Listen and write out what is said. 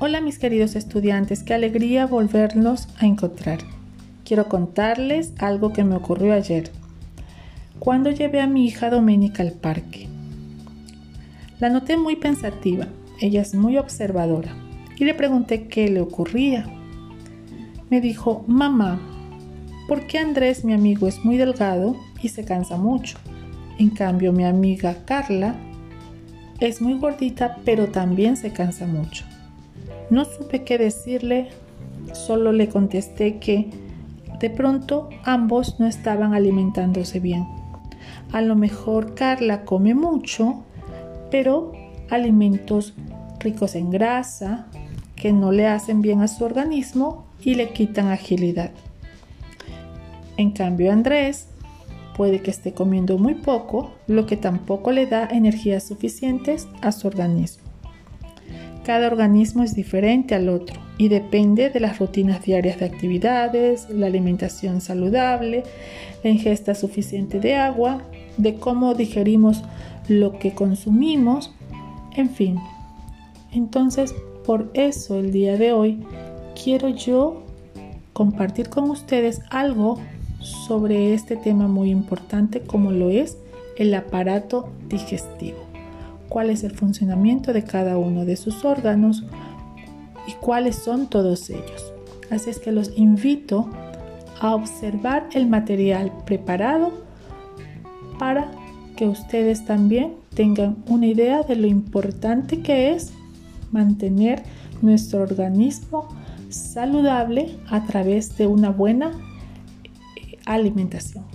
Hola mis queridos estudiantes, qué alegría volvernos a encontrar. Quiero contarles algo que me ocurrió ayer, cuando llevé a mi hija Doménica al parque. La noté muy pensativa, ella es muy observadora, y le pregunté qué le ocurría. Me dijo, mamá, ¿por qué Andrés, mi amigo, es muy delgado y se cansa mucho? En cambio, mi amiga Carla es muy gordita, pero también se cansa mucho. No supe qué decirle, solo le contesté que de pronto ambos no estaban alimentándose bien. A lo mejor Carla come mucho, pero alimentos ricos en grasa que no le hacen bien a su organismo y le quitan agilidad. En cambio Andrés puede que esté comiendo muy poco, lo que tampoco le da energías suficientes a su organismo. Cada organismo es diferente al otro y depende de las rutinas diarias de actividades, la alimentación saludable, la ingesta suficiente de agua, de cómo digerimos lo que consumimos, en fin. Entonces, por eso el día de hoy quiero yo compartir con ustedes algo sobre este tema muy importante como lo es el aparato digestivo cuál es el funcionamiento de cada uno de sus órganos y cuáles son todos ellos. Así es que los invito a observar el material preparado para que ustedes también tengan una idea de lo importante que es mantener nuestro organismo saludable a través de una buena alimentación.